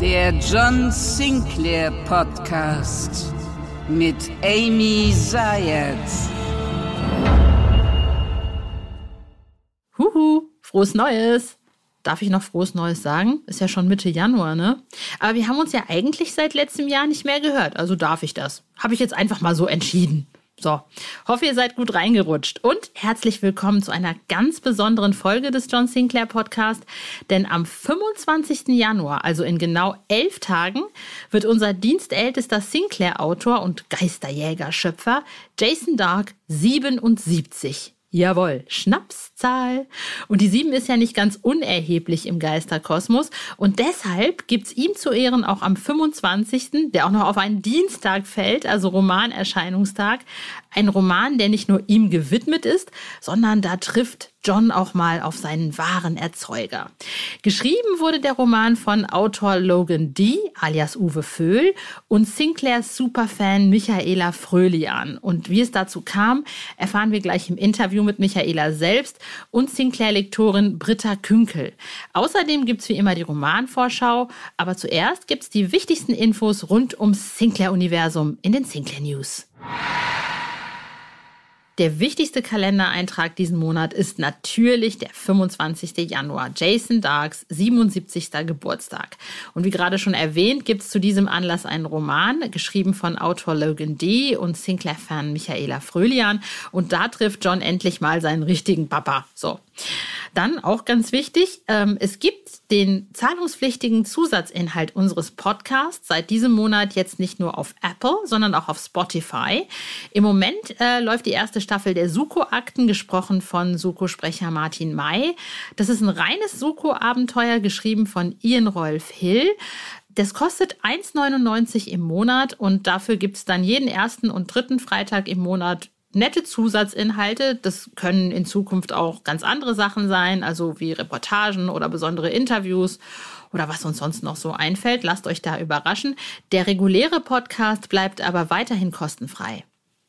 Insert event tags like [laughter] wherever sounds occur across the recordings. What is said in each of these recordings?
Der John Sinclair Podcast mit Amy Zayat. Huhu, frohes Neues! Darf ich noch frohes Neues sagen? Ist ja schon Mitte Januar, ne? Aber wir haben uns ja eigentlich seit letztem Jahr nicht mehr gehört, also darf ich das. Habe ich jetzt einfach mal so entschieden. So, hoffe, ihr seid gut reingerutscht und herzlich willkommen zu einer ganz besonderen Folge des John Sinclair Podcast. Denn am 25. Januar, also in genau elf Tagen, wird unser dienstältester Sinclair-Autor und Geisterjäger-Schöpfer Jason Dark 77. Jawohl, Schnapszahl. Und die 7 ist ja nicht ganz unerheblich im Geisterkosmos. Und deshalb gibt's ihm zu Ehren auch am 25., der auch noch auf einen Dienstag fällt, also Romanerscheinungstag, ein Roman, der nicht nur ihm gewidmet ist, sondern da trifft John auch mal auf seinen wahren Erzeuger. Geschrieben wurde der Roman von Autor Logan D., alias Uwe Föhl, und Sinclairs Superfan Michaela Fröhlian. Und wie es dazu kam, erfahren wir gleich im Interview mit Michaela selbst und Sinclair-Lektorin Britta Künkel. Außerdem gibt's wie immer die Romanvorschau, aber zuerst gibt's die wichtigsten Infos rund ums Sinclair-Universum in den Sinclair News. Der wichtigste Kalendereintrag diesen Monat ist natürlich der 25. Januar, Jason Darks 77. Geburtstag. Und wie gerade schon erwähnt, gibt es zu diesem Anlass einen Roman, geschrieben von Autor Logan D. und Sinclair-Fan Michaela Fröhlian. Und da trifft John endlich mal seinen richtigen Papa. So. Dann auch ganz wichtig, ähm, es gibt den zahlungspflichtigen Zusatzinhalt unseres Podcasts seit diesem Monat jetzt nicht nur auf Apple, sondern auch auf Spotify. Im Moment äh, läuft die erste Staffel der Suko-Akten, gesprochen von Suko-Sprecher Martin May. Das ist ein reines Suko-Abenteuer, geschrieben von Ian Rolf Hill. Das kostet 1,99 im Monat und dafür gibt es dann jeden ersten und dritten Freitag im Monat nette Zusatzinhalte. Das können in Zukunft auch ganz andere Sachen sein, also wie Reportagen oder besondere Interviews oder was uns sonst noch so einfällt. Lasst euch da überraschen. Der reguläre Podcast bleibt aber weiterhin kostenfrei.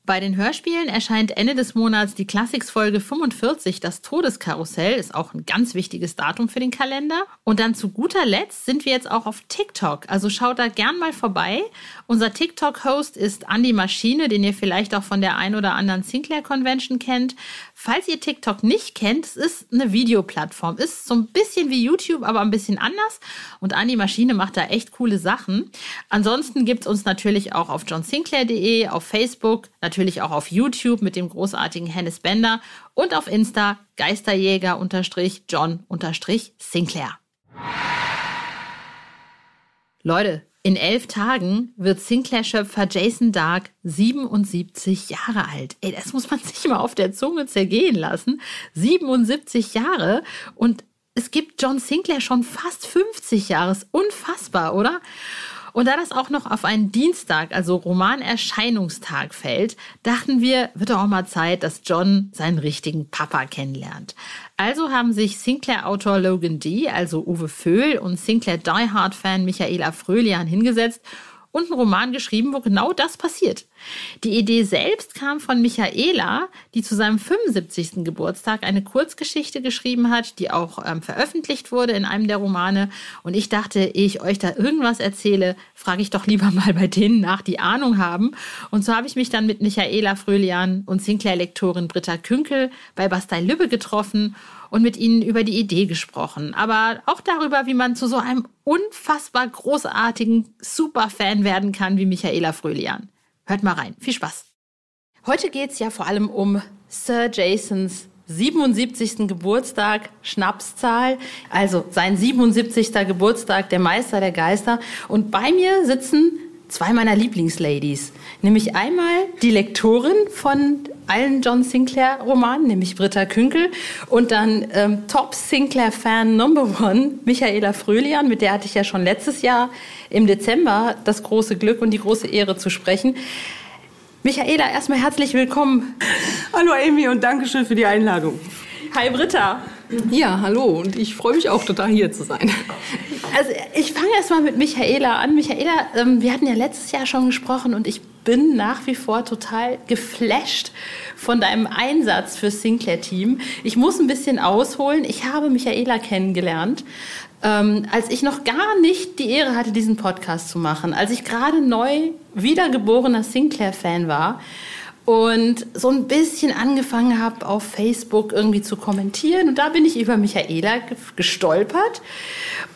Bei den Hörspielen erscheint Ende des Monats die Klassiksfolge 45, das Todeskarussell, ist auch ein ganz wichtiges Datum für den Kalender. Und dann zu guter Letzt sind wir jetzt auch auf TikTok, also schaut da gern mal vorbei. Unser TikTok-Host ist Andy Maschine, den ihr vielleicht auch von der ein oder anderen Sinclair Convention kennt. Falls ihr TikTok nicht kennt, es ist eine Videoplattform, ist so ein bisschen wie YouTube, aber ein bisschen anders. Und Andy Maschine macht da echt coole Sachen. Ansonsten gibt's uns natürlich auch auf johnsinclair.de, auf Facebook, natürlich natürlich auch auf YouTube mit dem großartigen Hennes Bender und auf Insta Geisterjäger-John-Sinclair. Leute, in elf Tagen wird Sinclair-Schöpfer Jason Dark 77 Jahre alt. Ey, das muss man [laughs] sich mal auf der Zunge zergehen lassen. 77 Jahre und es gibt John Sinclair schon fast 50 Jahre. Unfassbar, oder? Und da das auch noch auf einen Dienstag, also Romanerscheinungstag fällt, dachten wir, wird doch auch mal Zeit, dass John seinen richtigen Papa kennenlernt. Also haben sich Sinclair-Autor Logan D., also Uwe Föhl, und Sinclair Die Hard-Fan Michaela Fröhlian hingesetzt und einen Roman geschrieben, wo genau das passiert. Die Idee selbst kam von Michaela, die zu seinem 75. Geburtstag eine Kurzgeschichte geschrieben hat, die auch ähm, veröffentlicht wurde in einem der Romane. Und ich dachte, ehe ich euch da irgendwas erzähle, frage ich doch lieber [laughs] mal bei denen nach, die Ahnung haben. Und so habe ich mich dann mit Michaela Fröhlian und Sinclair-Lektorin Britta Künkel bei Bastei Lübbe getroffen und mit ihnen über die Idee gesprochen, aber auch darüber, wie man zu so einem unfassbar großartigen Superfan werden kann wie Michaela Fröhlian. Hört mal rein. Viel Spaß. Heute geht es ja vor allem um Sir Jasons 77. Geburtstag, Schnapszahl, also sein 77. Geburtstag, der Meister der Geister. Und bei mir sitzen zwei meiner Lieblingsladies. Nämlich einmal die Lektorin von allen John Sinclair-Romanen, nämlich Britta Künkel. Und dann ähm, Top Sinclair-Fan Number One, Michaela Fröhlian, mit der hatte ich ja schon letztes Jahr im Dezember das große Glück und die große Ehre zu sprechen. Michaela, erstmal herzlich willkommen. Hallo Amy und danke schön für die Einladung. Hi Britta. Ja, hallo und ich freue mich auch total hier zu sein. Also ich fange erstmal mit Michaela an. Michaela, ähm, wir hatten ja letztes Jahr schon gesprochen und ich bin nach wie vor total geflasht von deinem Einsatz für Sinclair Team. Ich muss ein bisschen ausholen. Ich habe Michaela kennengelernt, ähm, als ich noch gar nicht die Ehre hatte, diesen Podcast zu machen, als ich gerade neu wiedergeborener Sinclair-Fan war und so ein bisschen angefangen habe, auf Facebook irgendwie zu kommentieren. Und da bin ich über Michaela gestolpert,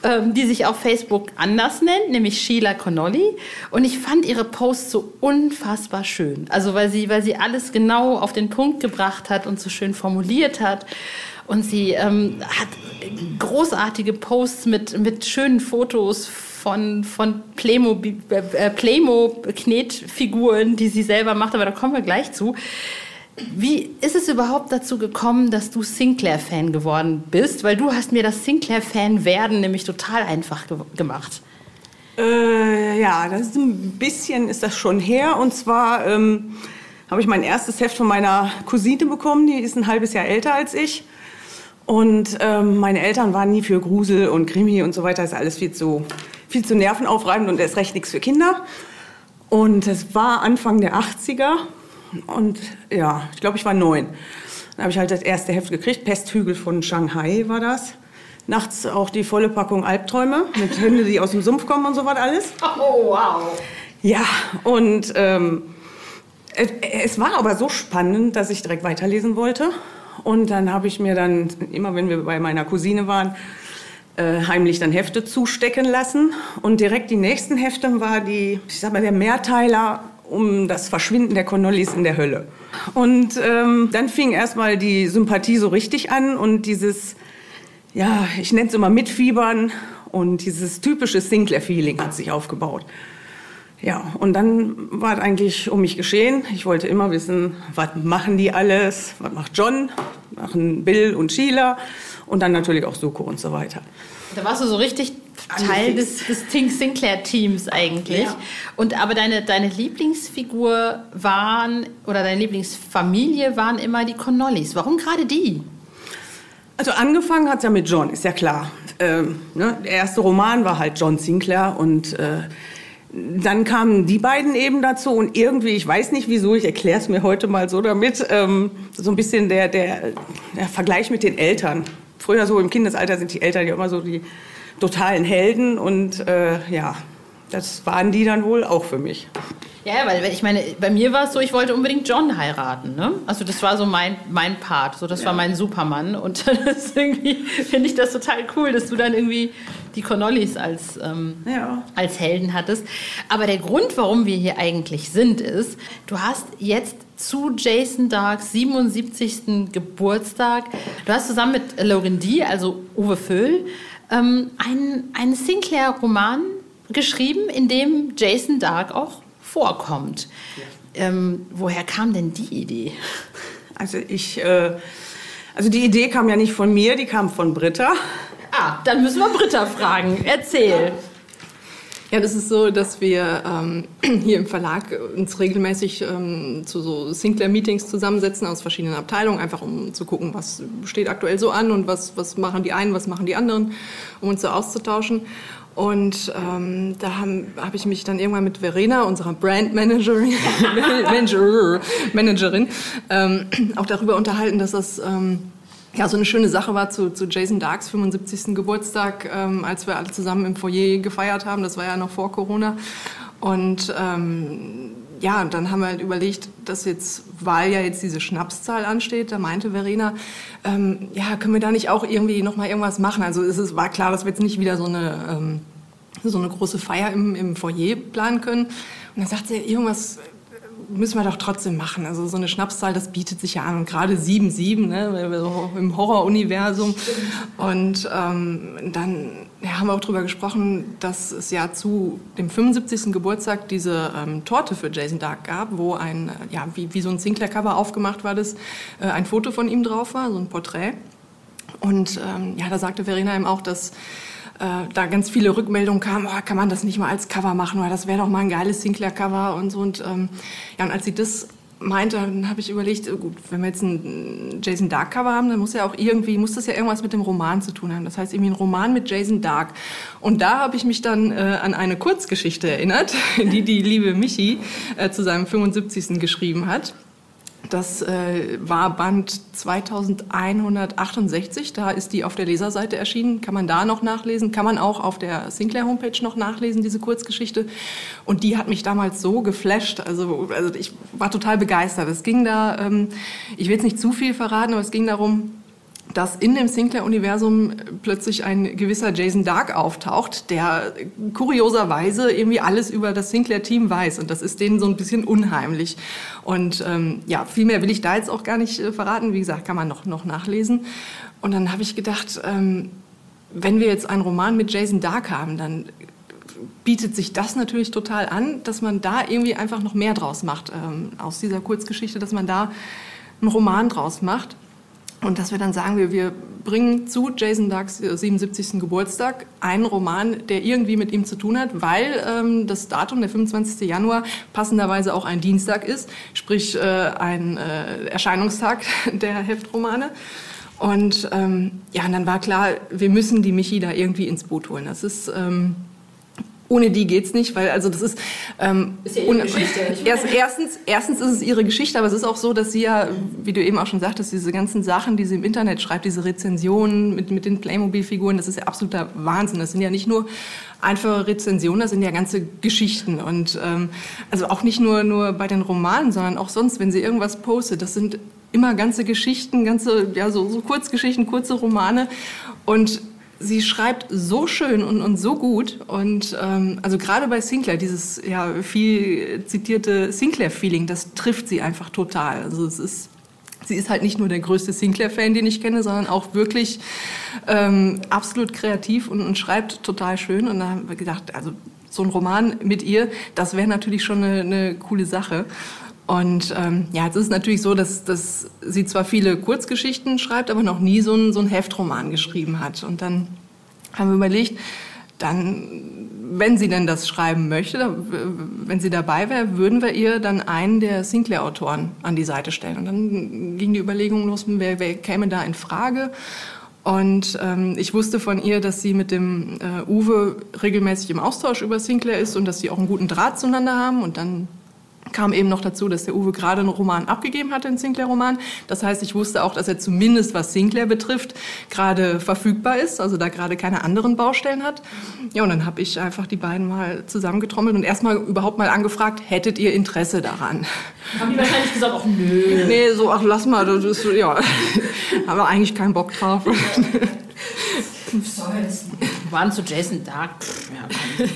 ähm, die sich auf Facebook anders nennt, nämlich Sheila Connolly. Und ich fand ihre Posts so unfassbar schön. Also weil sie, weil sie alles genau auf den Punkt gebracht hat und so schön formuliert hat. Und sie ähm, hat großartige Posts mit, mit schönen Fotos von, von Playmo, äh, Playmo Knetfiguren, die sie selber macht, aber da kommen wir gleich zu. Wie ist es überhaupt dazu gekommen, dass du Sinclair-Fan geworden bist? Weil du hast mir das Sinclair-Fan-Werden nämlich total einfach ge gemacht. Äh, ja, das ist ein bisschen ist das schon her. Und zwar ähm, habe ich mein erstes Heft von meiner Cousine bekommen. Die ist ein halbes Jahr älter als ich. Und ähm, meine Eltern waren nie für Grusel und Krimi und so weiter. Das ist alles viel zu viel zu nervenaufreibend und erst recht nichts für Kinder. Und es war Anfang der 80er und ja, ich glaube, ich war neun. Dann habe ich halt das erste Heft gekriegt, Pesthügel von Shanghai war das. Nachts auch die volle Packung Albträume mit Hunde, die aus dem Sumpf kommen und so was alles. Oh, wow. Ja, und ähm, es war aber so spannend, dass ich direkt weiterlesen wollte. Und dann habe ich mir dann, immer wenn wir bei meiner Cousine waren, äh, heimlich dann Hefte zustecken lassen. Und direkt die nächsten Hefte war die, ich sag mal, der Mehrteiler um das Verschwinden der Connollis in der Hölle. Und ähm, dann fing erstmal die Sympathie so richtig an und dieses, ja, ich nenne es immer Mitfiebern und dieses typische Sinclair-Feeling hat sich aufgebaut. Ja, und dann war es eigentlich um mich geschehen. Ich wollte immer wissen, was machen die alles? Was macht John? Machen Bill und Sheila? Und dann natürlich auch Suko und so weiter. Da warst du so richtig Teil des, des Think Sinclair-Teams eigentlich. Ja. Und aber deine, deine Lieblingsfigur waren oder deine Lieblingsfamilie waren immer die Connollis. Warum gerade die? Also angefangen hat es ja mit John, ist ja klar. Ähm, ne? Der erste Roman war halt John Sinclair und äh, dann kamen die beiden eben dazu und irgendwie, ich weiß nicht wieso, ich erkläre es mir heute mal so damit, ähm, so ein bisschen der, der, der Vergleich mit den Eltern. Früher so im Kindesalter sind die Eltern ja immer so die totalen Helden und äh, ja, das waren die dann wohl auch für mich. Ja, weil ich meine, bei mir war es so, ich wollte unbedingt John heiraten. Ne? Also das war so mein, mein Part, so das ja. war mein Supermann. Und [laughs] das irgendwie finde ich das total cool, dass du dann irgendwie die Connollis als, ähm, ja. als Helden hattest. Aber der Grund, warum wir hier eigentlich sind, ist, du hast jetzt zu Jason Darks 77. Geburtstag, du hast zusammen mit Logan D., also Uwe Föhl, ähm, einen, einen Sinclair-Roman geschrieben, in dem Jason Dark auch vorkommt. Ja. Ähm, woher kam denn die Idee? Also ich, äh, also die Idee kam ja nicht von mir, die kam von Britta. Ah, dann müssen wir Britta fragen. Erzähl. Ja, das ist so, dass wir ähm, hier im Verlag uns regelmäßig ähm, zu so Sinclair-Meetings zusammensetzen aus verschiedenen Abteilungen, einfach um zu gucken, was steht aktuell so an und was, was machen die einen, was machen die anderen, um uns so auszutauschen. Und ähm, da habe hab ich mich dann irgendwann mit Verena, unserer Brandmanagerin, [laughs] Manager, Managerin, ähm, auch darüber unterhalten, dass das ähm, ja, so eine schöne Sache war zu, zu Jason Darks 75. Geburtstag, ähm, als wir alle zusammen im Foyer gefeiert haben. Das war ja noch vor Corona. Und ähm, ja, und dann haben wir halt überlegt, dass jetzt, weil ja jetzt diese Schnapszahl ansteht, da meinte Verena, ähm, ja, können wir da nicht auch irgendwie noch mal irgendwas machen? Also es ist, war klar, dass wir jetzt nicht wieder so eine, ähm, so eine große Feier im, im Foyer planen können. Und dann sagt sie, irgendwas müssen wir doch trotzdem machen. Also so eine Schnapszahl, das bietet sich ja an. Und gerade 7-7, ne, im Horror-Universum. Und ähm, dann ja, haben wir auch darüber gesprochen, dass es ja zu dem 75. Geburtstag diese ähm, Torte für Jason Dark gab, wo ein, äh, ja, wie, wie so ein Sinclair-Cover aufgemacht war, das äh, ein Foto von ihm drauf war, so ein Porträt. Und ähm, ja, da sagte Verena ihm auch, dass äh, da ganz viele Rückmeldungen kamen, oh, kann man das nicht mal als Cover machen, oder das wäre doch mal ein geiles Sinclair-Cover und so. Und ähm, ja, und als sie das meinte, dann habe ich überlegt, oh gut, wenn wir jetzt ein Jason Dark Cover haben, dann muss ja auch irgendwie, muss das ja irgendwas mit dem Roman zu tun haben. Das heißt irgendwie ein Roman mit Jason Dark. Und da habe ich mich dann äh, an eine Kurzgeschichte erinnert, [laughs] die die liebe Michi äh, zu seinem 75. geschrieben hat. Das äh, war Band 2168, da ist die auf der Leserseite erschienen. Kann man da noch nachlesen, kann man auch auf der Sinclair Homepage noch nachlesen, diese Kurzgeschichte. Und die hat mich damals so geflasht, also, also ich war total begeistert. Es ging da, ähm, ich will jetzt nicht zu viel verraten, aber es ging darum, dass in dem Sinclair-Universum plötzlich ein gewisser Jason Dark auftaucht, der kurioserweise irgendwie alles über das Sinclair-Team weiß. Und das ist denen so ein bisschen unheimlich. Und ähm, ja, viel mehr will ich da jetzt auch gar nicht äh, verraten. Wie gesagt, kann man noch, noch nachlesen. Und dann habe ich gedacht, ähm, wenn wir jetzt einen Roman mit Jason Dark haben, dann bietet sich das natürlich total an, dass man da irgendwie einfach noch mehr draus macht ähm, aus dieser Kurzgeschichte, dass man da einen Roman draus macht. Und dass wir dann sagen, wir, wir bringen zu Jason Darks 77. Geburtstag einen Roman, der irgendwie mit ihm zu tun hat, weil ähm, das Datum, der 25. Januar, passenderweise auch ein Dienstag ist, sprich äh, ein äh, Erscheinungstag [laughs] der Heftromane. Und ähm, ja, und dann war klar, wir müssen die Michi da irgendwie ins Boot holen. Das ist... Ähm, ohne die geht's nicht, weil also das ist, ähm, ist ja ihre Geschichte. [laughs] Erst, erstens, erstens ist es ihre Geschichte, aber es ist auch so, dass sie ja, wie du eben auch schon sagtest, diese ganzen Sachen, die sie im Internet schreibt, diese Rezensionen mit, mit den Playmobil-Figuren, das ist ja absoluter Wahnsinn. Das sind ja nicht nur einfache Rezensionen, das sind ja ganze Geschichten und ähm, also auch nicht nur nur bei den Romanen, sondern auch sonst, wenn sie irgendwas postet, das sind immer ganze Geschichten, ganze ja so, so Kurzgeschichten, kurze Romane und sie schreibt so schön und, und so gut. Und ähm, also gerade bei Sinclair, dieses ja, viel zitierte Sinclair-Feeling, das trifft sie einfach total. Also es ist, sie ist halt nicht nur der größte Sinclair-Fan, den ich kenne, sondern auch wirklich ähm, absolut kreativ und, und schreibt total schön. Und da haben wir gedacht, also so ein Roman mit ihr, das wäre natürlich schon eine, eine coole Sache. Und ähm, ja, es ist natürlich so, dass, dass sie zwar viele Kurzgeschichten schreibt, aber noch nie so einen, so einen Heftroman geschrieben hat. Und dann haben wir überlegt, dann, wenn sie denn das schreiben möchte, wenn sie dabei wäre, würden wir ihr dann einen der Sinclair-Autoren an die Seite stellen. Und dann ging die Überlegung los, wer, wer käme da in Frage. Und ähm, ich wusste von ihr, dass sie mit dem äh, Uwe regelmäßig im Austausch über Sinclair ist und dass sie auch einen guten Draht zueinander haben. Und dann kam eben noch dazu, dass der Uwe gerade einen Roman abgegeben hatte, einen Sinclair-Roman. Das heißt, ich wusste auch, dass er zumindest, was Sinclair betrifft, gerade verfügbar ist, also da gerade keine anderen Baustellen hat. Ja, und dann habe ich einfach die beiden mal zusammengetrommelt und erstmal überhaupt mal angefragt, hättet ihr Interesse daran? Haben die wahrscheinlich gesagt, ach nö. Nee, so, ach lass mal, das ist, ja, [laughs] haben wir eigentlich keinen Bock drauf. Waren zu Jason Dark. Ja, [laughs]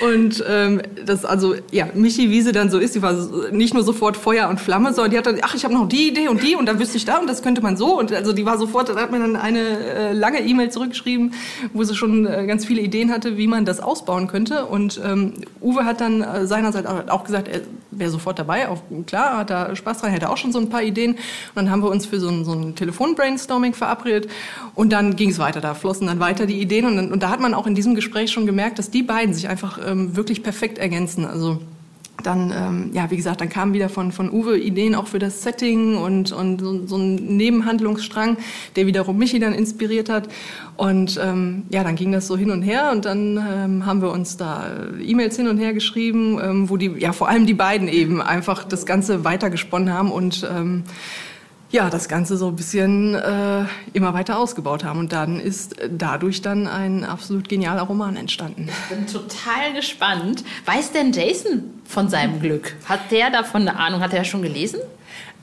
Und ähm, das also, ja, Michi Wiese dann so ist, die war nicht nur sofort Feuer und Flamme, sondern die hat dann, ach, ich habe noch die Idee und die und dann wüsste ich da und das könnte man so. Und also die war sofort, da hat mir dann eine äh, lange E-Mail zurückgeschrieben, wo sie schon äh, ganz viele Ideen hatte, wie man das ausbauen könnte. Und ähm, Uwe hat dann äh, seinerseits auch gesagt, er wäre sofort dabei. Auch, klar, hat da Spaß dran, hätte auch schon so ein paar Ideen. Und dann haben wir uns für so ein, so ein Telefon-Brainstorming verabredet und dann ging es weiter. Da flossen dann weiter die Ideen und, und da hat man auch in diesem Gespräch schon gemerkt, dass die beiden sich einfach ähm, wirklich perfekt ergänzen. Also dann, ähm, ja, wie gesagt, dann kamen wieder von, von Uwe Ideen auch für das Setting und, und so, so ein Nebenhandlungsstrang, der wiederum Michi dann inspiriert hat. Und ähm, ja, dann ging das so hin und her und dann ähm, haben wir uns da E-Mails hin und her geschrieben, ähm, wo die, ja, vor allem die beiden eben einfach das Ganze weitergesponnen haben und ähm, ja, das Ganze so ein bisschen äh, immer weiter ausgebaut haben. Und dann ist dadurch dann ein absolut genialer Roman entstanden. Ich bin total gespannt. Weiß denn Jason von seinem Glück? Hat der davon eine Ahnung? Hat er schon gelesen?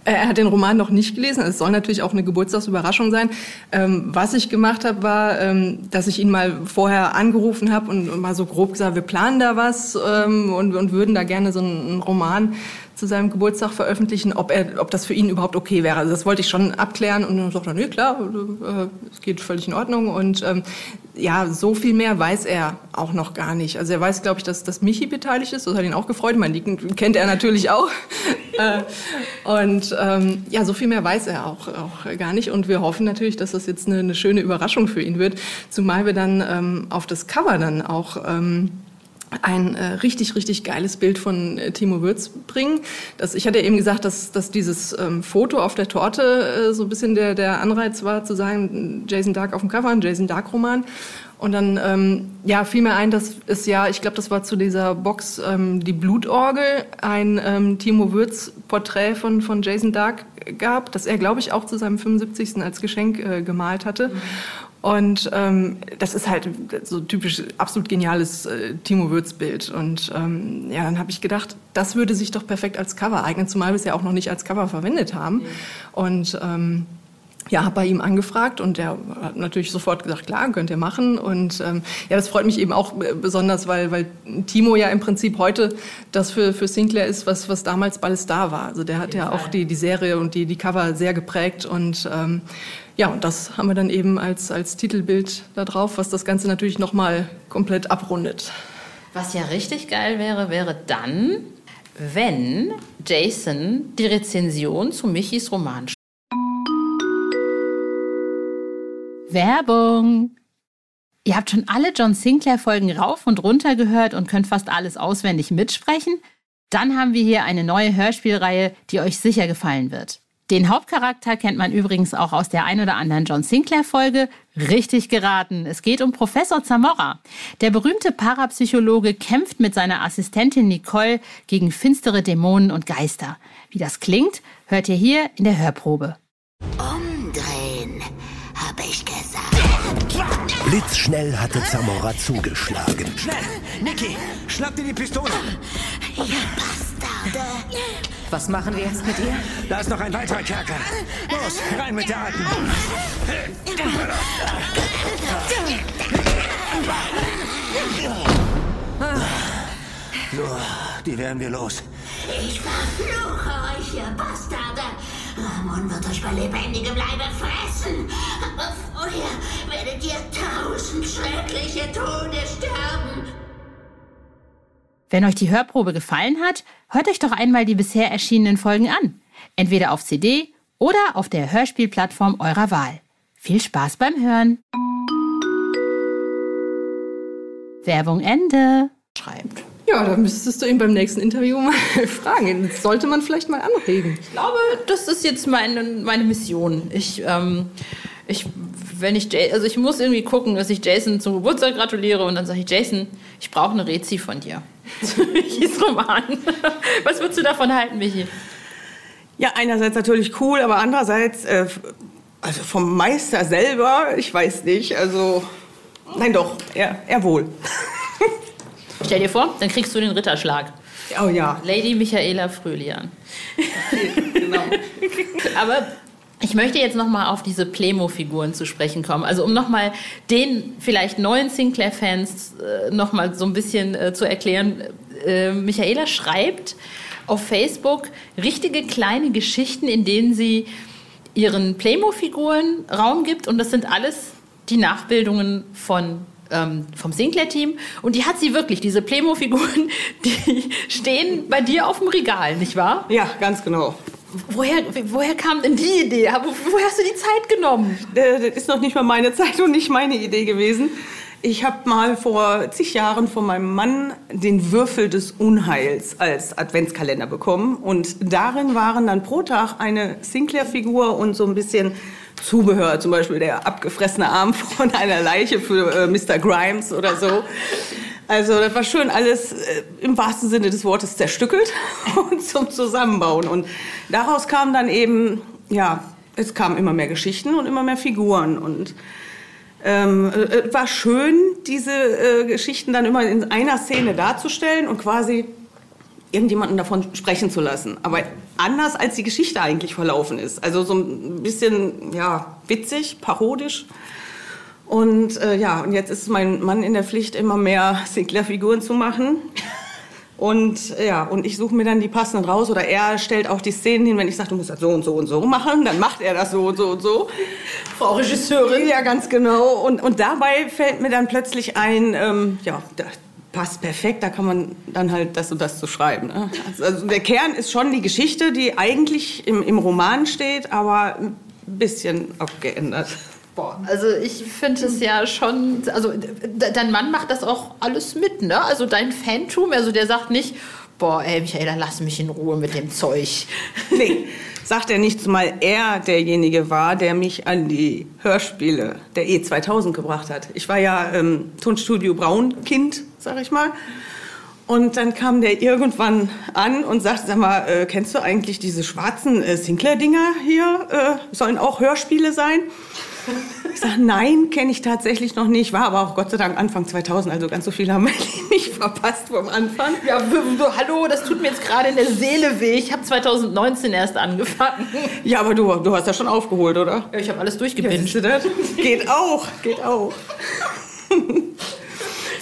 Er hat den Roman noch nicht gelesen. Es soll natürlich auch eine Geburtstagsüberraschung sein. Ähm, was ich gemacht habe, war, ähm, dass ich ihn mal vorher angerufen habe und, und, mal so grob gesagt, wir planen da was ähm, und, und, würden da gerne so einen Roman zu seinem Geburtstag veröffentlichen, ob, er, ob das für ihn überhaupt okay wäre. Also das wollte ich schon abklären und dann sagt er, nee, klar, äh, es geht völlig in Ordnung. Und ähm, ja, so viel mehr weiß er auch noch gar nicht. Also er weiß, glaube ich, dass, dass Michi beteiligt ist. Das hat ihn auch gefreut. Mein Liegen kennt er natürlich auch. [laughs] Äh, und ähm, ja, so viel mehr weiß er auch, auch gar nicht. Und wir hoffen natürlich, dass das jetzt eine, eine schöne Überraschung für ihn wird. Zumal wir dann ähm, auf das Cover dann auch... Ähm, ein äh, richtig, richtig geiles Bild von äh, Timo Würz bringen. Das, ich hatte eben gesagt, dass, dass dieses ähm, Foto auf der Torte äh, so ein bisschen der, der Anreiz war, zu sagen, Jason Dark auf dem Cover, ein Jason Dark-Roman. Und dann ähm, ja, fiel mir ein, dass es ja, ich glaube, das war zu dieser Box ähm, die Blutorgel, ein ähm, Timo Würz Porträt von, von Jason Dark gab, das er, glaube ich, auch zu seinem 75. als Geschenk äh, gemalt hatte. Mhm. Und ähm, das ist halt so typisch absolut geniales äh, Timo Würz-Bild. Und ähm, ja, dann habe ich gedacht, das würde sich doch perfekt als Cover eignen, zumal wir es ja auch noch nicht als Cover verwendet haben. Mhm. Und ähm, ja, habe bei ihm angefragt und er hat natürlich sofort gesagt, klar, könnt ihr machen. Und ähm, ja, das freut mich eben auch besonders, weil, weil Timo ja im Prinzip heute das für, für Sinclair ist, was, was damals Ballestar war. Also der hat ja auch die, die Serie und die, die Cover sehr geprägt und ähm, ja, und das haben wir dann eben als, als Titelbild da drauf, was das Ganze natürlich nochmal komplett abrundet. Was ja richtig geil wäre, wäre dann, wenn Jason die Rezension zu Michis Roman Werbung. Ihr habt schon alle John Sinclair-Folgen rauf und runter gehört und könnt fast alles auswendig mitsprechen? Dann haben wir hier eine neue Hörspielreihe, die euch sicher gefallen wird. Den Hauptcharakter kennt man übrigens auch aus der ein oder anderen John Sinclair-Folge. Richtig geraten. Es geht um Professor Zamora. Der berühmte Parapsychologe kämpft mit seiner Assistentin Nicole gegen finstere Dämonen und Geister. Wie das klingt, hört ihr hier in der Hörprobe. Umdrehen, Blitzschnell hatte Zamora zugeschlagen. Schnell! Niki, schnapp dir die Pistole! Ihr Bastarde! Was machen wir jetzt mit ihr? Da ist noch ein weiterer Kerker. Los, rein mit der Alten. So, die werden wir los. Ich verfluche euch, ihr Bastarde! Ramon wird euch bei lebendigem Leibe fressen. Vorher werdet ihr tausend schreckliche Tode sterben. Wenn euch die Hörprobe gefallen hat, hört euch doch einmal die bisher erschienenen Folgen an. Entweder auf CD oder auf der Hörspielplattform eurer Wahl. Viel Spaß beim Hören. Werbung Ende. Schreibt. Ja, da müsstest du ihn beim nächsten Interview mal [laughs] fragen. Das sollte man vielleicht mal anregen. Ich glaube, das ist jetzt meine, meine Mission. Ich, ähm, ich, wenn ich, also ich muss irgendwie gucken, dass ich Jason zum Geburtstag gratuliere und dann sage ich, Jason, ich brauche eine Rezi von dir. [laughs] Michis Roman. [laughs] Was würdest du davon halten, Michi? Ja, einerseits natürlich cool, aber andererseits, äh, also vom Meister selber, ich weiß nicht, also, nein doch, er, er wohl. [laughs] Stell dir vor, dann kriegst du den Ritterschlag. Oh ja. Lady Michaela Fröhlian. genau. Aber ich möchte jetzt noch mal auf diese Playmo-Figuren zu sprechen kommen. Also um noch mal den vielleicht neuen Sinclair-Fans äh, noch mal so ein bisschen äh, zu erklären. Äh, Michaela schreibt auf Facebook richtige kleine Geschichten, in denen sie ihren Playmo-Figuren Raum gibt. Und das sind alles die Nachbildungen von ähm, vom Sinclair-Team. Und die hat sie wirklich, diese Playmo-Figuren, [laughs] die stehen bei dir auf dem Regal, nicht wahr? Ja, ganz genau. Woher, woher kam denn die Idee? Woher hast du die Zeit genommen? Das ist noch nicht mal meine Zeit und nicht meine Idee gewesen. Ich habe mal vor zig Jahren von meinem Mann den Würfel des Unheils als Adventskalender bekommen. Und darin waren dann pro Tag eine Sinclair-Figur und so ein bisschen Zubehör, zum Beispiel der abgefressene Arm [laughs] von einer Leiche für äh, Mr. Grimes oder so. Also das war schön alles äh, im wahrsten Sinne des Wortes zerstückelt [laughs] und zum Zusammenbauen. Und daraus kam dann eben, ja, es kamen immer mehr Geschichten und immer mehr Figuren. Und ähm, äh, war schön, diese äh, Geschichten dann immer in einer Szene darzustellen und quasi irgendjemanden davon sprechen zu lassen. Aber anders als die Geschichte eigentlich verlaufen ist. Also so ein bisschen, ja, witzig, parodisch. Und äh, ja, und jetzt ist mein Mann in der Pflicht, immer mehr Sinclair-Figuren zu machen. Und ja, und ich suche mir dann die passenden raus oder er stellt auch die Szenen hin, wenn ich sage, du musst das so und so und so machen, dann macht er das so und so und so. Frau Regisseurin. Ja, ganz genau. Und, und dabei fällt mir dann plötzlich ein, ähm, ja, da passt perfekt, da kann man dann halt das und das zu schreiben. Ne? Also, also der Kern ist schon die Geschichte, die eigentlich im, im Roman steht, aber ein bisschen abgeändert. Boah, also ich finde es ja schon, also dein Mann macht das auch alles mit, ne? Also dein Phantom, also der sagt nicht, boah, ey Michaela, lass mich in Ruhe mit dem Zeug. [laughs] Nee, sagt er nicht, zumal er derjenige war, der mich an die Hörspiele der E2000 gebracht hat. Ich war ja ähm, Tonstudio Braun-Kind, sag ich mal. Und dann kam der irgendwann an und sagte, sag mal, äh, kennst du eigentlich diese schwarzen äh, Sinclair-Dinger hier? Äh, sollen auch Hörspiele sein? Ich sage, nein, kenne ich tatsächlich noch nicht. War aber auch Gott sei Dank Anfang 2000, also ganz so viel haben wir [laughs] nicht verpasst vom Anfang. Ja, hallo, das tut mir jetzt gerade in der Seele weh. Ich habe 2019 erst angefangen. Ja, aber du, du hast ja schon aufgeholt, oder? Ja, ich habe alles durchgebinged. Ja, geht auch, geht auch. [laughs]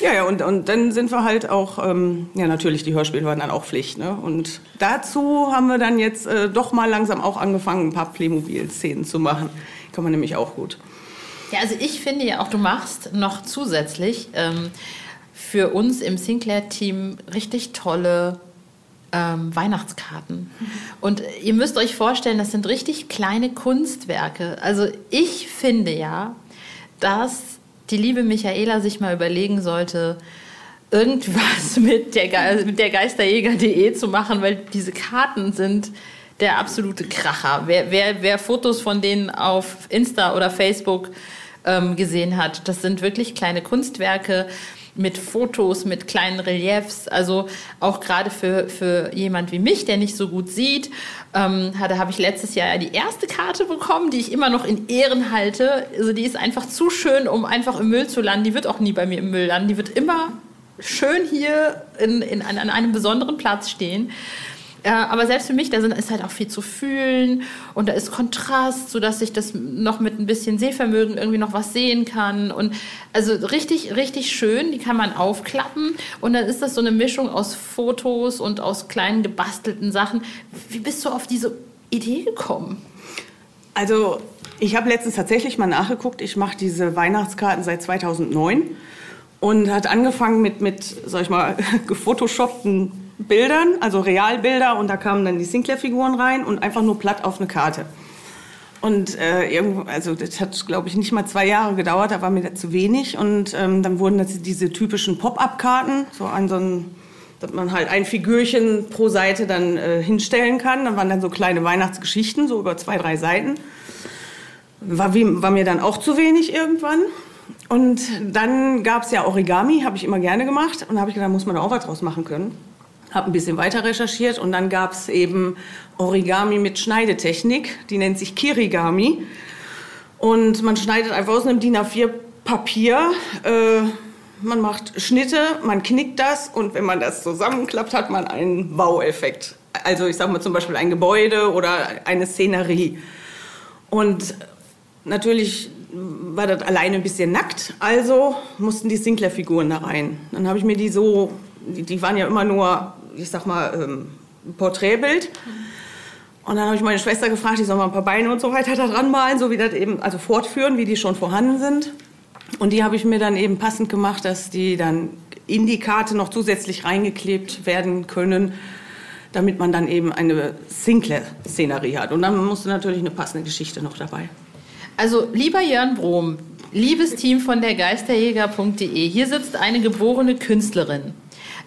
Ja, ja, und, und dann sind wir halt auch, ähm, ja, natürlich, die Hörspiele waren dann auch Pflicht. Ne? Und dazu haben wir dann jetzt äh, doch mal langsam auch angefangen, ein paar Playmobil-Szenen zu machen. Kann man nämlich auch gut. Ja, also ich finde ja auch, du machst noch zusätzlich ähm, für uns im Sinclair-Team richtig tolle ähm, Weihnachtskarten. Und ihr müsst euch vorstellen, das sind richtig kleine Kunstwerke. Also ich finde ja, dass die liebe Michaela sich mal überlegen sollte, irgendwas [laughs] mit der, Ge mit der Geisterjäger.de zu machen, weil diese Karten sind der absolute Kracher. Wer, wer, wer Fotos von denen auf Insta oder Facebook ähm, gesehen hat, das sind wirklich kleine Kunstwerke mit Fotos, mit kleinen Reliefs. Also auch gerade für, für jemand wie mich, der nicht so gut sieht, ähm, da habe ich letztes Jahr die erste Karte bekommen, die ich immer noch in Ehren halte. Also die ist einfach zu schön, um einfach im Müll zu landen. Die wird auch nie bei mir im Müll landen. Die wird immer schön hier in, in, an einem besonderen Platz stehen. Äh, aber selbst für mich, da ist halt auch viel zu fühlen und da ist Kontrast, sodass ich das noch mit ein bisschen Sehvermögen irgendwie noch was sehen kann. Und also richtig, richtig schön, die kann man aufklappen und dann ist das so eine Mischung aus Fotos und aus kleinen gebastelten Sachen. Wie bist du auf diese Idee gekommen? Also ich habe letztens tatsächlich mal nachgeguckt. Ich mache diese Weihnachtskarten seit 2009 und hat angefangen mit, mit sag ich mal, [laughs] gefotoshoppten Bildern, also Realbilder und da kamen dann die Sinclair-Figuren rein und einfach nur platt auf eine Karte. Und äh, irgendwo, also das hat, glaube ich, nicht mal zwei Jahre gedauert, da war mir das zu wenig. Und ähm, dann wurden das diese typischen Pop-up-Karten, so an so ein, dass man halt ein Figürchen pro Seite dann äh, hinstellen kann. Dann waren dann so kleine Weihnachtsgeschichten, so über zwei, drei Seiten. War, wie, war mir dann auch zu wenig irgendwann. Und dann gab es ja Origami, habe ich immer gerne gemacht. Und da habe ich gedacht, da muss man da auch was draus machen können habe ein bisschen weiter recherchiert und dann gab es eben Origami mit Schneidetechnik, die nennt sich Kirigami. Und man schneidet einfach aus einem DIN A4 Papier, äh, man macht Schnitte, man knickt das und wenn man das zusammenklappt, hat man einen Wow-Effekt. Also ich sage mal zum Beispiel ein Gebäude oder eine Szenerie. Und natürlich war das alleine ein bisschen nackt, also mussten die Sinclair-Figuren da rein. Dann habe ich mir die so, die, die waren ja immer nur ich sag mal, ähm, Porträtbild. Und dann habe ich meine Schwester gefragt, die soll mal ein paar Beine und so weiter da dran malen, so wie das eben, also fortführen, wie die schon vorhanden sind. Und die habe ich mir dann eben passend gemacht, dass die dann in die Karte noch zusätzlich reingeklebt werden können, damit man dann eben eine Sinclair-Szenerie hat. Und dann musste natürlich eine passende Geschichte noch dabei. Also, lieber Jörn Brom, liebes Team von der Geisterjäger.de, hier sitzt eine geborene Künstlerin.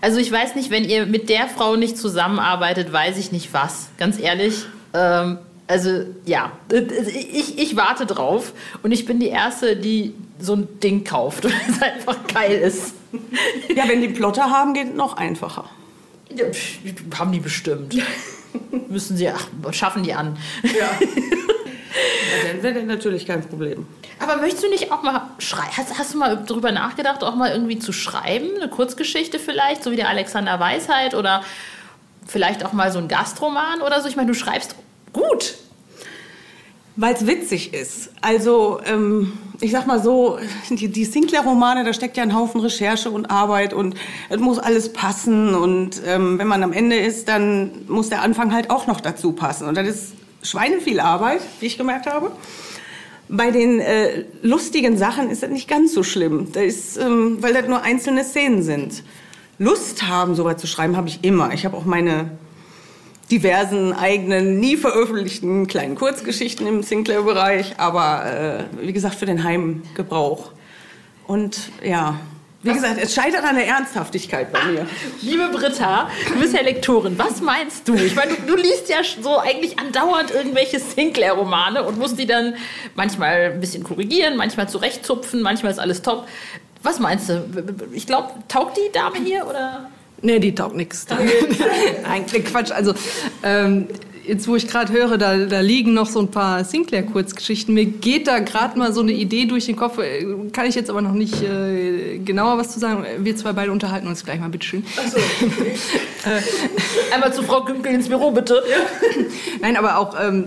Also ich weiß nicht, wenn ihr mit der Frau nicht zusammenarbeitet, weiß ich nicht was. Ganz ehrlich. Ähm, also ja, ich, ich warte drauf und ich bin die Erste, die so ein Ding kauft, [laughs] weil es einfach geil ist. Ja, wenn die Plotter haben, geht es noch einfacher. Ja, haben die bestimmt. [laughs] Müssen sie, ach, schaffen die an. Ja. [laughs] dann wäre das natürlich kein Problem. Aber möchtest du nicht auch mal schreiben? Hast, hast, du mal darüber nachgedacht, auch mal irgendwie zu schreiben? Eine Kurzgeschichte vielleicht, so wie der Alexander Weisheit oder vielleicht auch mal so ein Gastroman oder so? Ich meine, du schreibst gut. Weil es witzig ist. Also, ähm, ich sag mal so, die, die Sinclair-Romane, da steckt ja ein Haufen Recherche und Arbeit und es muss alles passen. Und ähm, wenn man am Ende ist, dann muss der Anfang halt auch noch dazu passen. Und das ist schweineviel Arbeit, wie ich gemerkt habe. Bei den äh, lustigen Sachen ist das nicht ganz so schlimm, das ist, ähm, weil das nur einzelne Szenen sind. Lust haben, sowas zu schreiben, habe ich immer. Ich habe auch meine diversen eigenen, nie veröffentlichten kleinen Kurzgeschichten im Sinclair-Bereich, aber äh, wie gesagt für den Heimgebrauch. Und ja, wie gesagt, es scheitert an der Ernsthaftigkeit bei mir. Liebe Britta, du bist ja Lektorin. Was meinst du? Ich meine, du, du liest ja so eigentlich andauernd irgendwelche Sinclair-Romane und musst die dann manchmal ein bisschen korrigieren, manchmal zurechtzupfen, manchmal ist alles top. Was meinst du? Ich glaube, taugt die Dame hier oder? Nee, die taugt nichts. [laughs] Eigentlich Quatsch. Also, ähm, jetzt wo ich gerade höre, da, da liegen noch so ein paar Sinclair-Kurzgeschichten. Mir geht da gerade mal so eine Idee durch den Kopf. Äh, kann ich jetzt aber noch nicht äh, genauer was zu sagen. Wir zwei beide unterhalten uns gleich mal, bitteschön. Ach so. [laughs] Einmal zu Frau Künkel ins Büro, bitte. Nein, aber auch ähm,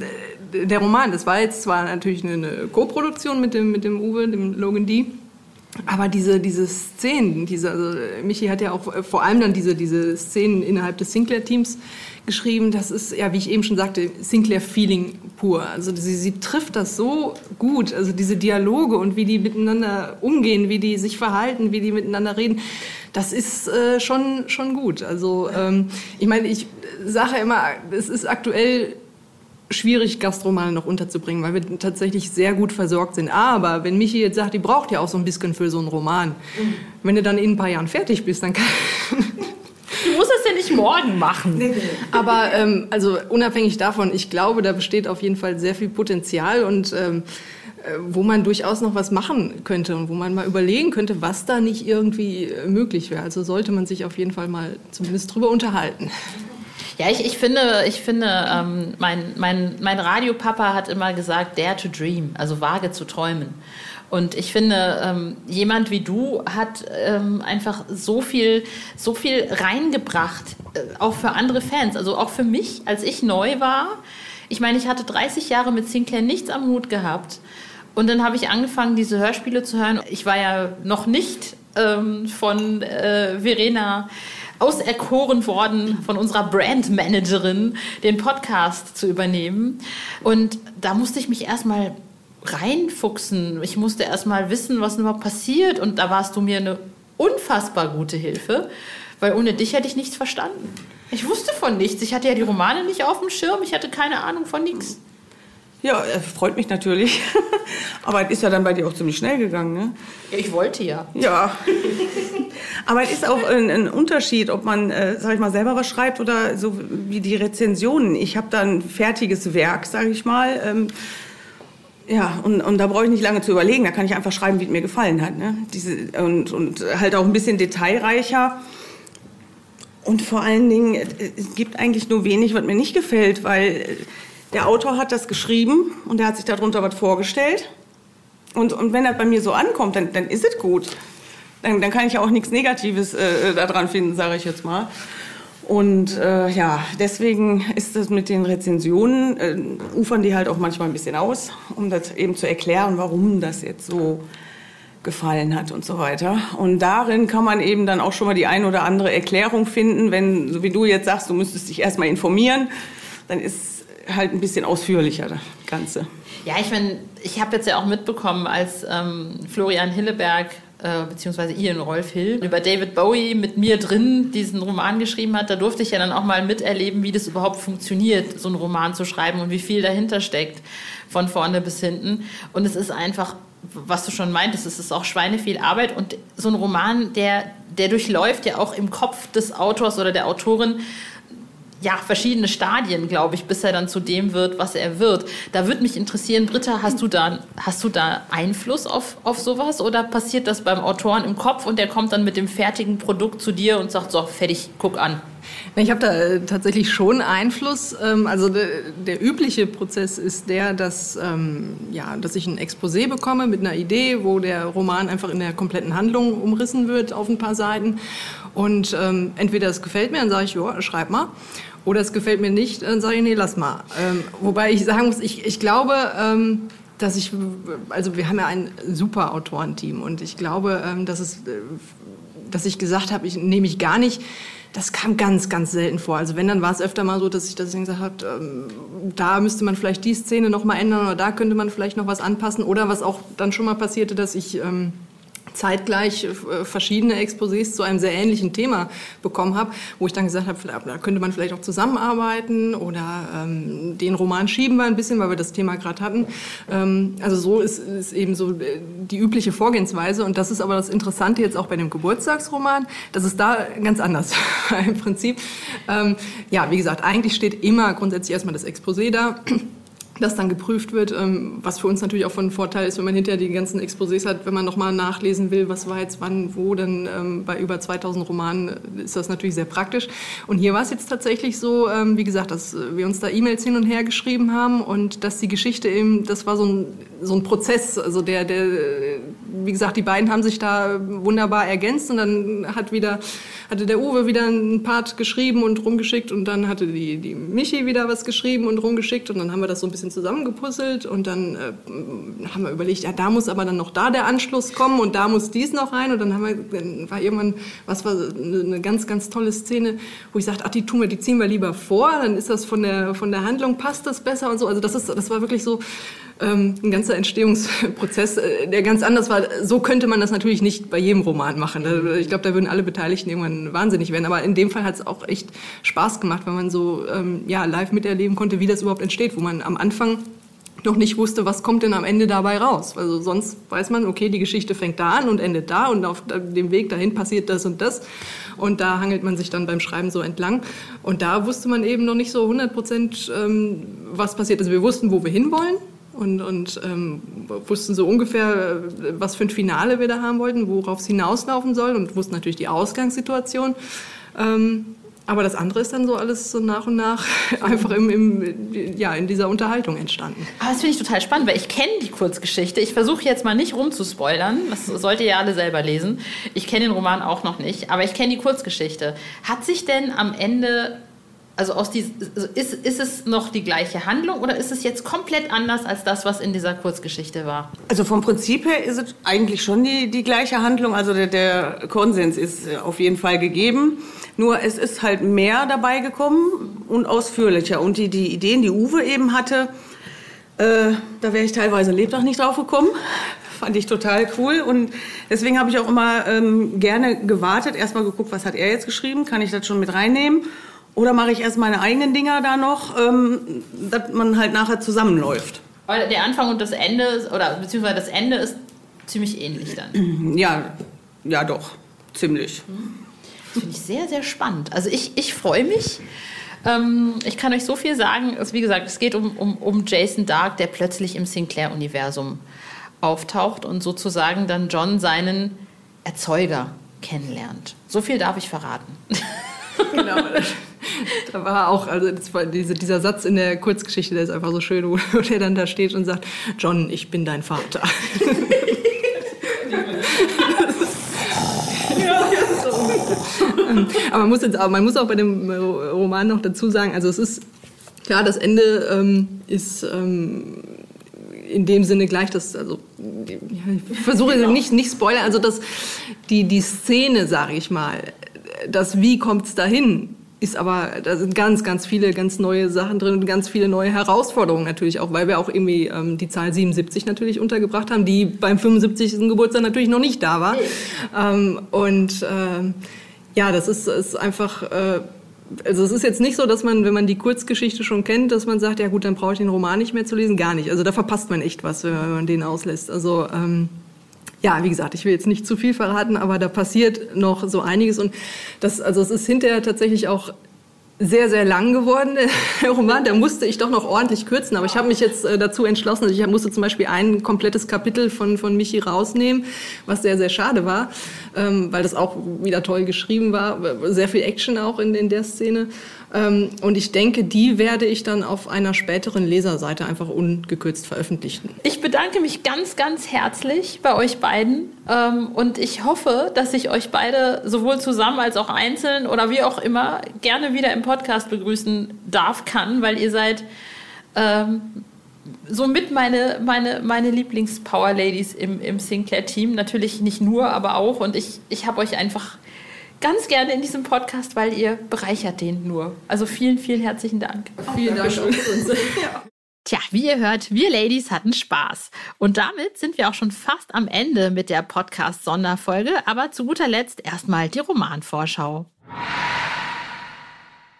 der Roman, das war jetzt zwar natürlich eine, eine Co-Produktion mit dem, mit dem Uwe, dem Logan D., aber diese, diese Szenen, diese, also Michi hat ja auch äh, vor allem dann diese, diese Szenen innerhalb des Sinclair-Teams geschrieben, das ist, ja, wie ich eben schon sagte, Sinclair-Feeling pur. Also sie, sie trifft das so gut, also diese Dialoge und wie die miteinander umgehen, wie die sich verhalten, wie die miteinander reden, das ist äh, schon, schon gut. Also ähm, ich meine, ich sage immer, es ist aktuell schwierig, Gastromane noch unterzubringen, weil wir tatsächlich sehr gut versorgt sind. Aber wenn Michi jetzt sagt, die braucht ja auch so ein bisschen für so einen Roman, mhm. wenn du dann in ein paar Jahren fertig bist, dann kann... Du musst das ja nicht morgen machen. Aber ähm, also unabhängig davon, ich glaube, da besteht auf jeden Fall sehr viel Potenzial und ähm, äh, wo man durchaus noch was machen könnte und wo man mal überlegen könnte, was da nicht irgendwie äh, möglich wäre. Also sollte man sich auf jeden Fall mal zumindest drüber unterhalten. Ja, ich, ich finde, ich finde ähm, mein, mein, mein Radiopapa hat immer gesagt, dare to dream, also wage zu träumen. Und ich finde, ähm, jemand wie du hat ähm, einfach so viel, so viel reingebracht, äh, auch für andere Fans, also auch für mich, als ich neu war. Ich meine, ich hatte 30 Jahre mit Sinclair nichts am Hut gehabt. Und dann habe ich angefangen, diese Hörspiele zu hören. Ich war ja noch nicht ähm, von äh, Verena auserkoren worden von unserer Brandmanagerin, den Podcast zu übernehmen. Und da musste ich mich erstmal reinfuchsen. Ich musste erstmal wissen, was überhaupt passiert. Und da warst du mir eine unfassbar gute Hilfe, weil ohne dich hätte ich nichts verstanden. Ich wusste von nichts. Ich hatte ja die Romane nicht auf dem Schirm. Ich hatte keine Ahnung von nichts. Ja, freut mich natürlich. [laughs] Aber es ist ja dann bei dir auch ziemlich schnell gegangen, ne? Ich wollte ja. Ja. [laughs] Aber es ist auch ein, ein Unterschied, ob man, äh, sag ich mal, selber was schreibt oder so wie die Rezensionen. Ich habe da ein fertiges Werk, sage ich mal. Ähm, ja, und, und da brauche ich nicht lange zu überlegen. Da kann ich einfach schreiben, wie es mir gefallen hat. Ne? Diese, und, und halt auch ein bisschen detailreicher. Und vor allen Dingen, es gibt eigentlich nur wenig, was mir nicht gefällt, weil der Autor hat das geschrieben und er hat sich darunter was vorgestellt. Und, und wenn das bei mir so ankommt, dann, dann ist es gut. Dann, dann kann ich auch nichts Negatives äh, daran finden, sage ich jetzt mal. Und äh, ja, deswegen ist das mit den Rezensionen, äh, ufern die halt auch manchmal ein bisschen aus, um das eben zu erklären, warum das jetzt so gefallen hat und so weiter. Und darin kann man eben dann auch schon mal die ein oder andere Erklärung finden, wenn, so wie du jetzt sagst, du müsstest dich erstmal informieren, dann ist halt ein bisschen ausführlicher, das Ganze. Ja, ich meine, ich habe jetzt ja auch mitbekommen, als ähm, Florian Hilleberg äh, beziehungsweise Ian Rolf Hill über David Bowie mit mir drin diesen Roman geschrieben hat, da durfte ich ja dann auch mal miterleben, wie das überhaupt funktioniert, so einen Roman zu schreiben und wie viel dahinter steckt, von vorne bis hinten. Und es ist einfach, was du schon meintest, es ist auch schweineviel Arbeit und so ein Roman, der, der durchläuft ja auch im Kopf des Autors oder der Autorin ja, verschiedene Stadien, glaube ich, bis er dann zu dem wird, was er wird. Da würde mich interessieren, Britta, hast du da, hast du da Einfluss auf, auf sowas oder passiert das beim Autoren im Kopf und der kommt dann mit dem fertigen Produkt zu dir und sagt, so, fertig, guck an? Ich habe da äh, tatsächlich schon Einfluss. Ähm, also der, der, übliche Prozess ist der, dass, ähm, ja, dass ich ein Exposé bekomme mit einer Idee, wo der Roman einfach in der kompletten Handlung umrissen wird auf ein paar Seiten. Und ähm, entweder es gefällt mir, dann sage ich, ja, schreib mal. Oder es gefällt mir nicht, dann sage ich, nee, lass mal. Ähm, wobei ich sagen muss, ich, ich glaube, ähm, dass ich, also wir haben ja ein super Autorenteam und ich glaube, ähm, dass es, äh, dass ich gesagt habe, ich nehme ich gar nicht. Das kam ganz, ganz selten vor. Also wenn, dann war es öfter mal so, dass ich das gesagt habe, ähm, da müsste man vielleicht die Szene noch mal ändern oder da könnte man vielleicht noch was anpassen. Oder was auch dann schon mal passierte, dass ich ähm, zeitgleich äh, verschiedene Exposés zu einem sehr ähnlichen Thema bekommen habe, wo ich dann gesagt habe, da könnte man vielleicht auch zusammenarbeiten oder ähm, den Roman schieben wir ein bisschen, weil wir das Thema gerade hatten. Ähm, also so ist, ist eben so äh, die übliche Vorgehensweise und das ist aber das Interessante jetzt auch bei dem Geburtstagsroman, das ist da ganz anders [laughs] im Prinzip. Ähm, ja, wie gesagt, eigentlich steht immer grundsätzlich erstmal das Exposé da das dann geprüft wird, ähm, was für uns natürlich auch von Vorteil ist, wenn man hinterher die ganzen Exposés hat, wenn man nochmal nachlesen will, was war jetzt wann, wo, dann ähm, bei über 2000 Romanen ist das natürlich sehr praktisch. Und hier war es jetzt tatsächlich so, ähm, wie gesagt, dass wir uns da E-Mails hin und her geschrieben haben und dass die Geschichte eben, das war so ein, so ein Prozess, also der, der, wie gesagt, die beiden haben sich da wunderbar ergänzt und dann hat wieder, hatte der Uwe wieder einen Part geschrieben und rumgeschickt und dann hatte die, die Michi wieder was geschrieben und rumgeschickt und dann haben wir das so ein bisschen bisschen zusammengepuzzelt und dann äh, haben wir überlegt, ja, da muss aber dann noch da der Anschluss kommen und da muss dies noch rein. Und dann haben wir, dann war irgendwann, was war eine ganz, ganz tolle Szene, wo ich sagte, ach, die tun wir, die ziehen wir lieber vor, dann ist das von der, von der Handlung, passt das besser und so, also das ist, das war wirklich so, ähm, ein ganzer Entstehungsprozess, äh, der ganz anders war. So könnte man das natürlich nicht bei jedem Roman machen. Ich glaube, da würden alle Beteiligten irgendwann wahnsinnig werden. Aber in dem Fall hat es auch echt Spaß gemacht, weil man so ähm, ja, live miterleben konnte, wie das überhaupt entsteht, wo man am Anfang noch nicht wusste, was kommt denn am Ende dabei raus. Also sonst weiß man, okay, die Geschichte fängt da an und endet da und auf dem Weg dahin passiert das und das. Und da hangelt man sich dann beim Schreiben so entlang. Und da wusste man eben noch nicht so 100 Prozent, ähm, was passiert. Also wir wussten, wo wir hinwollen und, und ähm, wussten so ungefähr, äh, was für ein Finale wir da haben wollten, worauf es hinauslaufen soll und wussten natürlich die Ausgangssituation. Ähm, aber das andere ist dann so alles so nach und nach [laughs] einfach im, im, ja, in dieser Unterhaltung entstanden. Aber das finde ich total spannend, weil ich kenne die Kurzgeschichte. Ich versuche jetzt mal nicht rumzuspoilern. Das sollt ihr ja alle selber lesen. Ich kenne den Roman auch noch nicht, aber ich kenne die Kurzgeschichte. Hat sich denn am Ende also aus die, ist, ist es noch die gleiche Handlung oder ist es jetzt komplett anders als das, was in dieser Kurzgeschichte war? Also vom Prinzip her ist es eigentlich schon die, die gleiche Handlung. Also der, der Konsens ist auf jeden Fall gegeben. Nur es ist halt mehr dabei gekommen und ausführlicher. Und die, die Ideen, die Uwe eben hatte, äh, da wäre ich teilweise Lebtag nicht drauf gekommen. [laughs] Fand ich total cool. Und deswegen habe ich auch immer ähm, gerne gewartet, erstmal geguckt, was hat er jetzt geschrieben, kann ich das schon mit reinnehmen. Oder mache ich erst meine eigenen Dinger da noch, ähm, dass man halt nachher zusammenläuft. Weil der Anfang und das Ende, oder beziehungsweise das Ende ist ziemlich ähnlich dann. [clears throat] Ja, ja doch, ziemlich. Das finde ich sehr, sehr spannend. Also ich, ich freue mich. Ähm, ich kann euch so viel sagen. Also wie gesagt, es geht um, um, um Jason Dark, der plötzlich im Sinclair-Universum auftaucht und sozusagen dann John seinen Erzeuger kennenlernt. So viel darf ich verraten. Genau. [laughs] Da war auch, also diese, dieser Satz in der Kurzgeschichte, der ist einfach so schön, wo, wo der dann da steht und sagt, John, ich bin dein Vater. [laughs] aber man muss, jetzt, aber man muss auch bei dem Roman noch dazu sagen, also es ist klar, das Ende ähm, ist ähm, in dem Sinne gleich, dass, also ich versuche genau. nicht, nicht spoilern, also dass die, die Szene, sage ich mal, das Wie kommt es dahin, ist aber, da sind ganz, ganz viele ganz neue Sachen drin und ganz viele neue Herausforderungen natürlich auch, weil wir auch irgendwie ähm, die Zahl 77 natürlich untergebracht haben, die beim 75. Geburtstag natürlich noch nicht da war. Ähm, und ähm, ja, das ist, ist einfach, äh, also es ist jetzt nicht so, dass man, wenn man die Kurzgeschichte schon kennt, dass man sagt, ja gut, dann brauche ich den Roman nicht mehr zu lesen. Gar nicht. Also da verpasst man echt was, wenn man den auslässt. Also ähm, ja, wie gesagt, ich will jetzt nicht zu viel verraten, aber da passiert noch so einiges und das, also es ist hinterher tatsächlich auch sehr, sehr lang geworden, der [laughs] Roman. Da musste ich doch noch ordentlich kürzen. Aber ich habe mich jetzt äh, dazu entschlossen. Also ich musste zum Beispiel ein komplettes Kapitel von, von Michi rausnehmen, was sehr, sehr schade war, ähm, weil das auch wieder toll geschrieben war. Sehr viel Action auch in, in der Szene. Ähm, und ich denke, die werde ich dann auf einer späteren Leserseite einfach ungekürzt veröffentlichen. Ich bedanke mich ganz, ganz herzlich bei euch beiden Ähm, und ich hoffe, dass ich euch beide sowohl zusammen als auch einzeln oder wie auch immer gerne wieder im Podcast begrüßen darf, kann, weil ihr seid ähm, somit meine, meine, meine Lieblings-Power-Ladies im, im Sinclair-Team. Natürlich nicht nur, aber auch. Und ich, ich habe euch einfach ganz gerne in diesem Podcast, weil ihr bereichert den nur. Also vielen, vielen herzlichen Dank. Vielen Dank auch uns. [laughs] ja. Tja, wie ihr hört, wir Ladies hatten Spaß. Und damit sind wir auch schon fast am Ende mit der Podcast-Sonderfolge. Aber zu guter Letzt erstmal die Romanvorschau.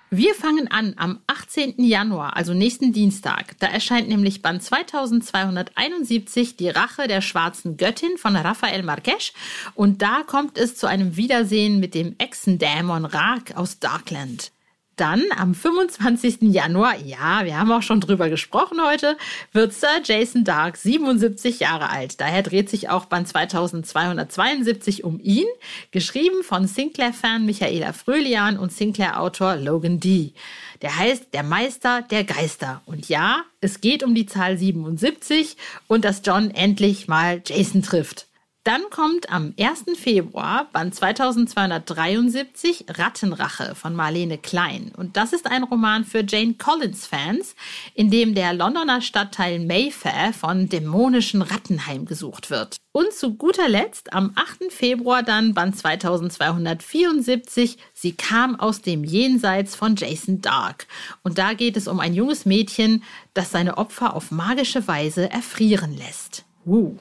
Wir fangen an am 18. Januar, also nächsten Dienstag. Da erscheint nämlich Band 2271 Die Rache der schwarzen Göttin von Rafael Marquez. Und da kommt es zu einem Wiedersehen mit dem Echsendämon Rag aus Darkland. Dann am 25. Januar, ja, wir haben auch schon drüber gesprochen heute, wird Sir Jason Dark 77 Jahre alt. Daher dreht sich auch Band 2272 um ihn, geschrieben von Sinclair-Fan Michaela Fröhlian und Sinclair-Autor Logan D. Der heißt Der Meister der Geister. Und ja, es geht um die Zahl 77 und dass John endlich mal Jason trifft. Dann kommt am 1. Februar Band 2273 Rattenrache von Marlene Klein. Und das ist ein Roman für Jane Collins-Fans, in dem der Londoner Stadtteil Mayfair von dämonischen Ratten heimgesucht wird. Und zu guter Letzt am 8. Februar dann Band 2274 Sie kam aus dem Jenseits von Jason Dark. Und da geht es um ein junges Mädchen, das seine Opfer auf magische Weise erfrieren lässt. Uh.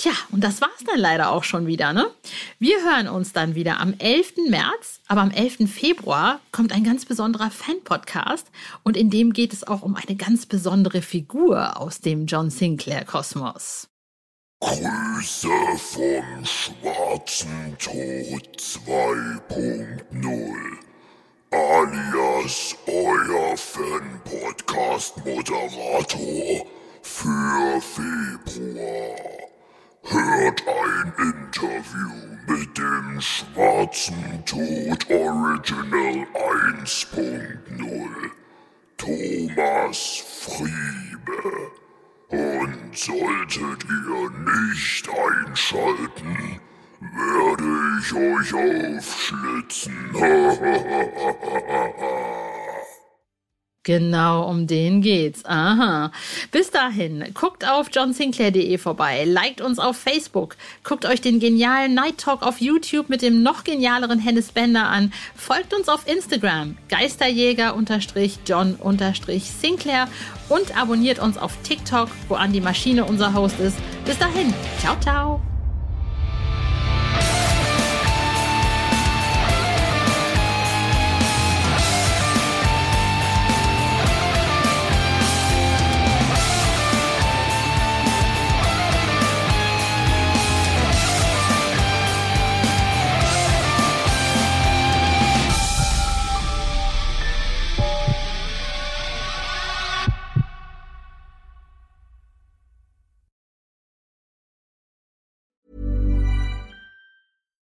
Tja, und das war's dann leider auch schon wieder, ne? Wir hören uns dann wieder am 11. März, aber am 11. Februar kommt ein ganz besonderer Fan-Podcast und in dem geht es auch um eine ganz besondere Figur aus dem John Sinclair-Kosmos. Grüße vom Schwarzen Tod 2.0 alias euer Fan-Podcast-Moderator für Februar. Hört ein Interview mit dem Schwarzen Tod Original 1.0 Thomas Friebe. Und solltet ihr nicht einschalten, werde ich euch aufschlitzen. [laughs] Genau, um den geht's. Aha. Bis dahin, guckt auf johnsinclair.de vorbei, liked uns auf Facebook, guckt euch den genialen Night Talk auf YouTube mit dem noch genialeren Hennes Bender an, folgt uns auf Instagram, Geisterjäger-John-Sinclair und abonniert uns auf TikTok, wo an die Maschine unser Host ist. Bis dahin, ciao, ciao.